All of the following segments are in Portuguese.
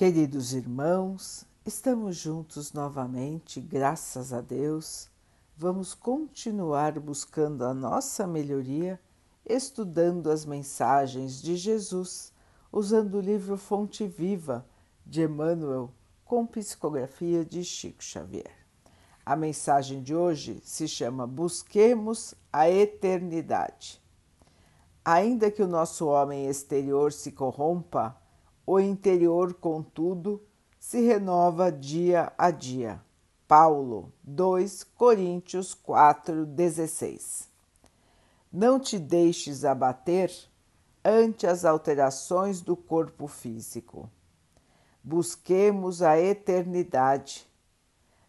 Queridos irmãos, estamos juntos novamente, graças a Deus. Vamos continuar buscando a nossa melhoria, estudando as mensagens de Jesus, usando o livro Fonte Viva de Emmanuel, com psicografia de Chico Xavier. A mensagem de hoje se chama Busquemos a Eternidade. Ainda que o nosso homem exterior se corrompa, o interior, contudo, se renova dia a dia. Paulo 2 Coríntios 4,16 Não te deixes abater ante as alterações do corpo físico. Busquemos a eternidade.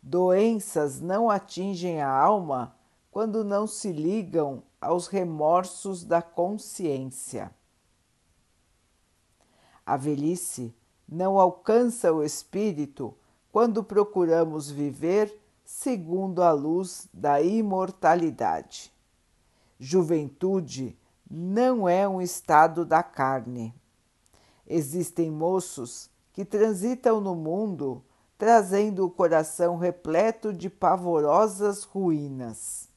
Doenças não atingem a alma quando não se ligam aos remorsos da consciência. A velhice não alcança o espírito quando procuramos viver segundo a luz da imortalidade. Juventude não é um estado da carne. Existem moços que transitam no mundo trazendo o coração repleto de pavorosas ruínas.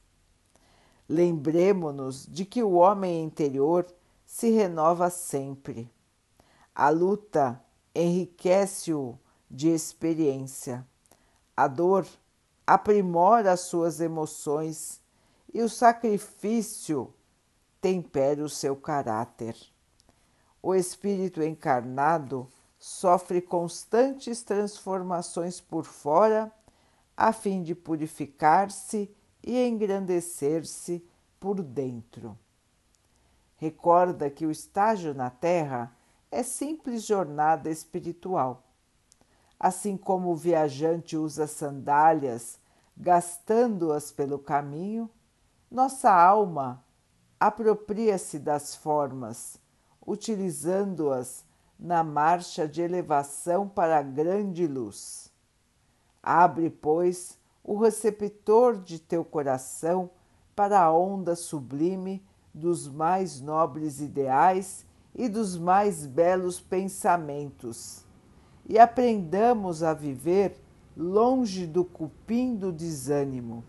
Lembremo-nos de que o homem interior se renova sempre a luta enriquece-o de experiência. A dor aprimora as suas emoções e o sacrifício tempera o seu caráter. O espírito encarnado sofre constantes transformações por fora a fim de purificar-se e engrandecer-se por dentro. Recorda que o estágio na Terra é simples jornada espiritual. Assim como o viajante usa sandálias, gastando-as pelo caminho, nossa alma apropria-se das formas, utilizando-as na marcha de elevação para a grande luz. Abre, pois, o receptor de teu coração para a onda sublime dos mais nobres ideais e dos mais belos pensamentos, e aprendamos a viver longe do cupim do desânimo.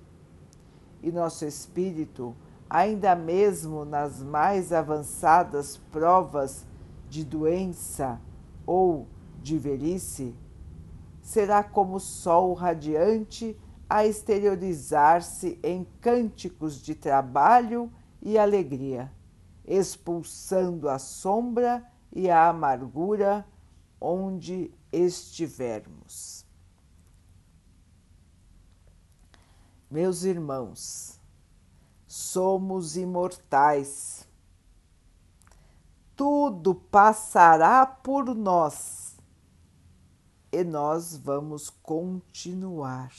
E nosso espírito, ainda mesmo nas mais avançadas provas de doença ou de velhice, será como sol radiante a exteriorizar-se em cânticos de trabalho e alegria expulsando a sombra e a amargura onde estivermos. Meus irmãos, somos imortais. Tudo passará por nós e nós vamos continuar.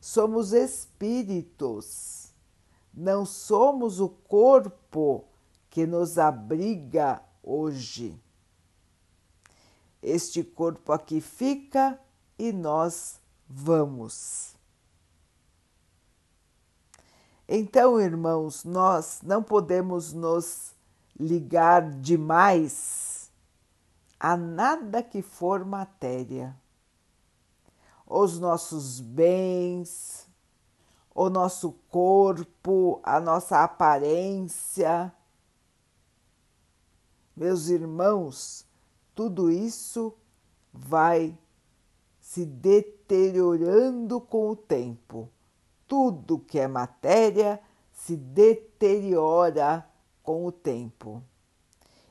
Somos espíritos não somos o corpo que nos abriga hoje. Este corpo aqui fica e nós vamos. Então, irmãos, nós não podemos nos ligar demais a nada que for matéria. Os nossos bens, o nosso corpo, a nossa aparência. Meus irmãos, tudo isso vai se deteriorando com o tempo. Tudo que é matéria se deteriora com o tempo.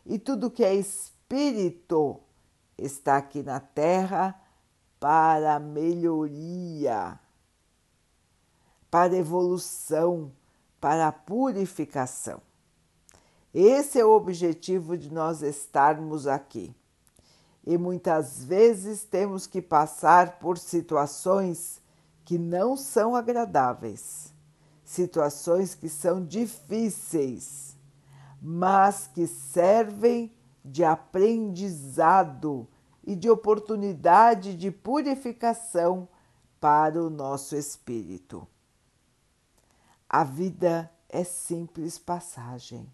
E tudo que é espírito está aqui na Terra para melhoria para evolução, para purificação. Esse é o objetivo de nós estarmos aqui. E muitas vezes temos que passar por situações que não são agradáveis, situações que são difíceis, mas que servem de aprendizado e de oportunidade de purificação para o nosso espírito. A vida é simples passagem.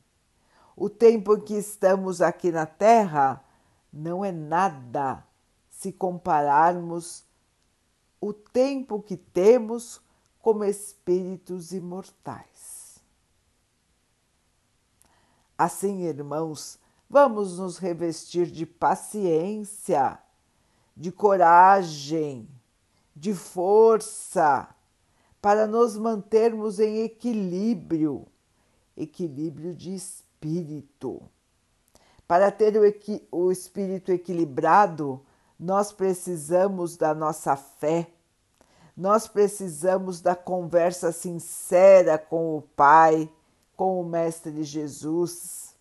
O tempo em que estamos aqui na Terra não é nada se compararmos o tempo que temos como espíritos imortais. Assim, irmãos, vamos nos revestir de paciência, de coragem, de força, para nos mantermos em equilíbrio equilíbrio de espírito. Para ter o, o espírito equilibrado, nós precisamos da nossa fé, nós precisamos da conversa sincera com o Pai, com o Mestre Jesus.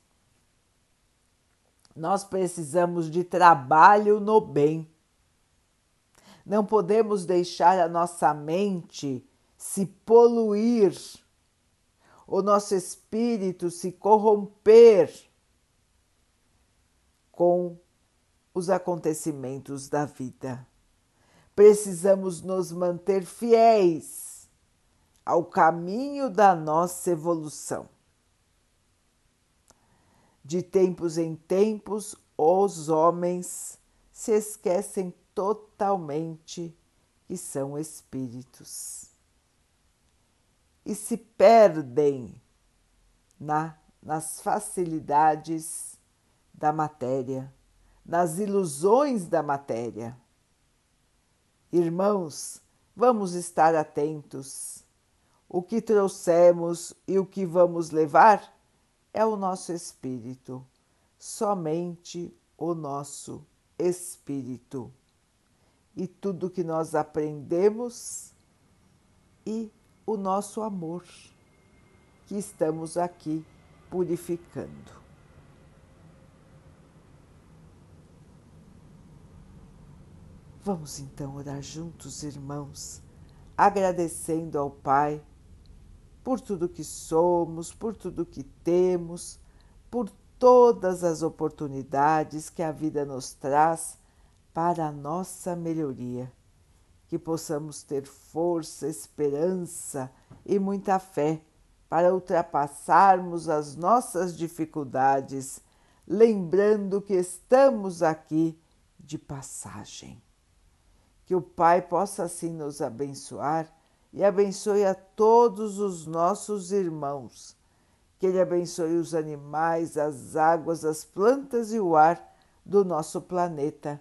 Nós precisamos de trabalho no bem. Não podemos deixar a nossa mente se poluir, o nosso espírito se corromper com os acontecimentos da vida. Precisamos nos manter fiéis ao caminho da nossa evolução. De tempos em tempos, os homens se esquecem totalmente que são espíritos e se perdem na, nas facilidades da matéria nas ilusões da matéria. Irmãos, vamos estar atentos. O que trouxemos e o que vamos levar é o nosso espírito, somente o nosso espírito. E tudo que nós aprendemos e o nosso amor, que estamos aqui purificando. Vamos então orar juntos, irmãos, agradecendo ao Pai por tudo que somos, por tudo que temos, por todas as oportunidades que a vida nos traz para a nossa melhoria. Que possamos ter força, esperança e muita fé para ultrapassarmos as nossas dificuldades, lembrando que estamos aqui de passagem que o Pai possa assim nos abençoar e abençoe a todos os nossos irmãos. Que Ele abençoe os animais, as águas, as plantas e o ar do nosso planeta